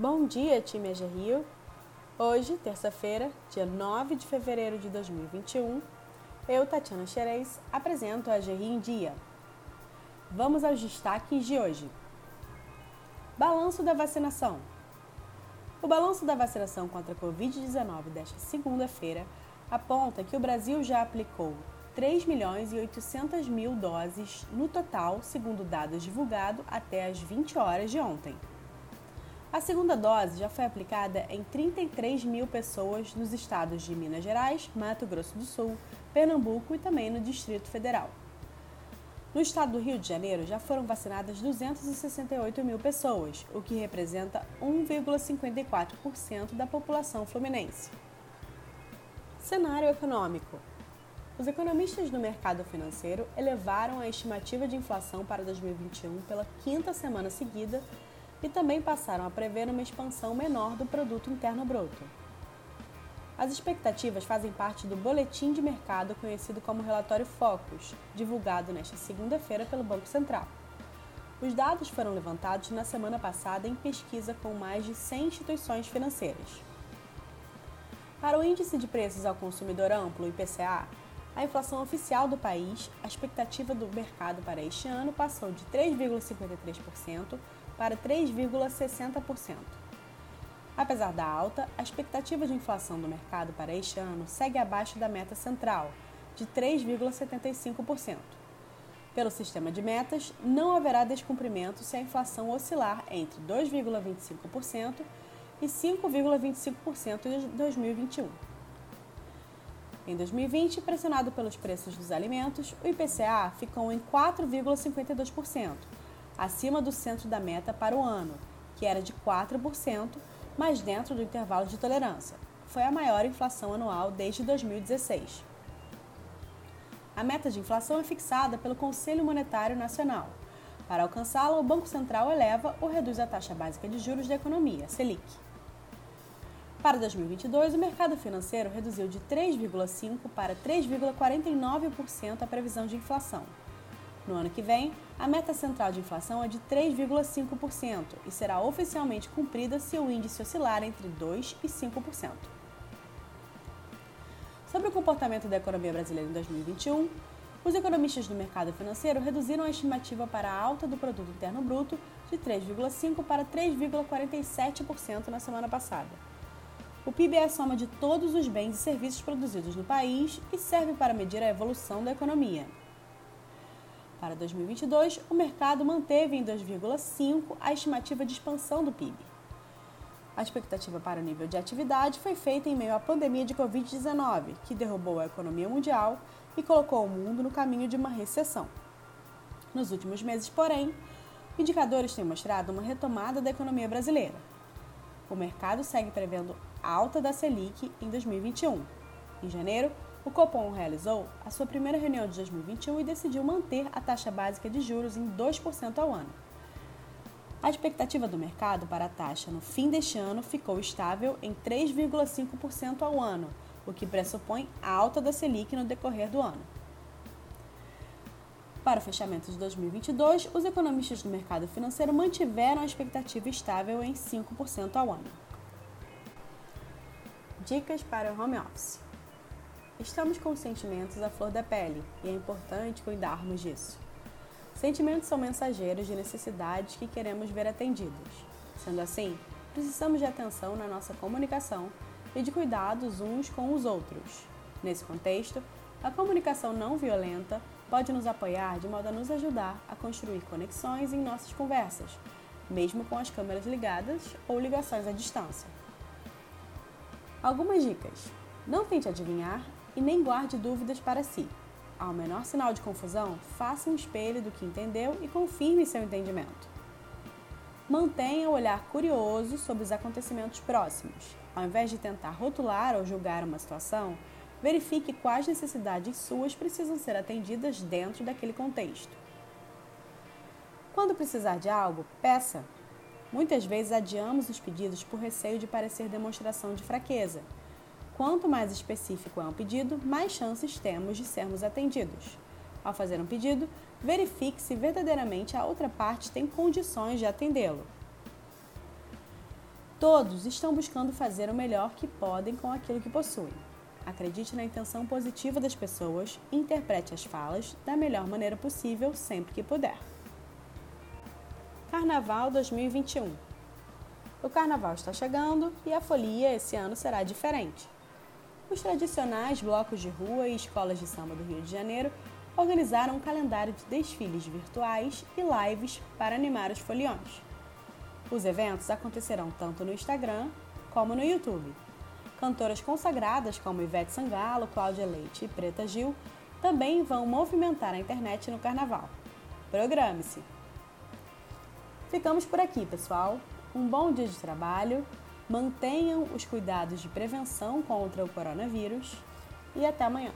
Bom dia, time AG Rio. Hoje, terça-feira, dia 9 de fevereiro de 2021, eu, Tatiana Xerez, apresento a AG Rio em Dia. Vamos aos destaques de hoje. Balanço da vacinação. O balanço da vacinação contra a Covid-19 desta segunda-feira aponta que o Brasil já aplicou 3 milhões e 800 mil doses no total, segundo dados divulgados até as 20 horas de ontem. A segunda dose já foi aplicada em 33 mil pessoas nos estados de Minas Gerais, Mato Grosso do Sul, Pernambuco e também no Distrito Federal. No estado do Rio de Janeiro já foram vacinadas 268 mil pessoas, o que representa 1,54% da população fluminense. Cenário econômico. Os economistas do mercado financeiro elevaram a estimativa de inflação para 2021 pela quinta semana seguida e também passaram a prever uma expansão menor do produto interno bruto. As expectativas fazem parte do boletim de mercado conhecido como relatório Focus, divulgado nesta segunda-feira pelo Banco Central. Os dados foram levantados na semana passada em pesquisa com mais de 100 instituições financeiras. Para o índice de preços ao consumidor amplo, IPCA, a inflação oficial do país, a expectativa do mercado para este ano passou de 3,53% para 3,60%. Apesar da alta, a expectativa de inflação do mercado para este ano segue abaixo da meta central, de 3,75%. Pelo sistema de metas, não haverá descumprimento se a inflação oscilar entre 2,25% e 5,25% em 2021. Em 2020, pressionado pelos preços dos alimentos, o IPCA ficou em 4,52%, acima do centro da meta para o ano, que era de 4%, mas dentro do intervalo de tolerância. Foi a maior inflação anual desde 2016. A meta de inflação é fixada pelo Conselho Monetário Nacional. Para alcançá-la, o Banco Central eleva ou reduz a taxa básica de juros da economia, Selic. Para 2022, o mercado financeiro reduziu de 3,5% para 3,49% a previsão de inflação. No ano que vem, a meta central de inflação é de 3,5% e será oficialmente cumprida se o índice oscilar entre 2% e 5%. Sobre o comportamento da economia brasileira em 2021, os economistas do mercado financeiro reduziram a estimativa para a alta do produto interno bruto de 3,5 para 3,47% na semana passada. O PIB é a soma de todos os bens e serviços produzidos no país e serve para medir a evolução da economia. Para 2022, o mercado manteve em 2,5 a estimativa de expansão do PIB. A expectativa para o nível de atividade foi feita em meio à pandemia de Covid-19, que derrubou a economia mundial e colocou o mundo no caminho de uma recessão. Nos últimos meses, porém, indicadores têm mostrado uma retomada da economia brasileira. O mercado segue prevendo alta da Selic em 2021. Em janeiro, o Copom realizou a sua primeira reunião de 2021 e decidiu manter a taxa básica de juros em 2% ao ano. A expectativa do mercado para a taxa no fim deste ano ficou estável em 3,5% ao ano, o que pressupõe a alta da Selic no decorrer do ano. Para o fechamento de 2022, os economistas do mercado financeiro mantiveram a expectativa estável em 5% ao ano. Dicas para o home office. Estamos com sentimentos à flor da pele e é importante cuidarmos disso. Sentimentos são mensageiros de necessidades que queremos ver atendidos. Sendo assim, precisamos de atenção na nossa comunicação e de cuidados uns com os outros. Nesse contexto, a comunicação não violenta pode nos apoiar de modo a nos ajudar a construir conexões em nossas conversas, mesmo com as câmeras ligadas ou ligações à distância. Algumas dicas: não tente adivinhar e nem guarde dúvidas para si. Ao menor sinal de confusão, faça um espelho do que entendeu e confirme seu entendimento. Mantenha o olhar curioso sobre os acontecimentos próximos. Ao invés de tentar rotular ou julgar uma situação, verifique quais necessidades suas precisam ser atendidas dentro daquele contexto. Quando precisar de algo, peça, Muitas vezes adiamos os pedidos por receio de parecer demonstração de fraqueza. Quanto mais específico é um pedido, mais chances temos de sermos atendidos. Ao fazer um pedido, verifique se verdadeiramente a outra parte tem condições de atendê-lo. Todos estão buscando fazer o melhor que podem com aquilo que possuem. Acredite na intenção positiva das pessoas interprete as falas da melhor maneira possível sempre que puder. Carnaval 2021 O carnaval está chegando e a folia esse ano será diferente. Os tradicionais blocos de rua e escolas de samba do Rio de Janeiro organizaram um calendário de desfiles virtuais e lives para animar os foliões. Os eventos acontecerão tanto no Instagram como no YouTube. Cantoras consagradas como Ivete Sangalo, Cláudia Leite e Preta Gil também vão movimentar a internet no carnaval. Programe-se! Ficamos por aqui, pessoal. Um bom dia de trabalho, mantenham os cuidados de prevenção contra o coronavírus e até amanhã.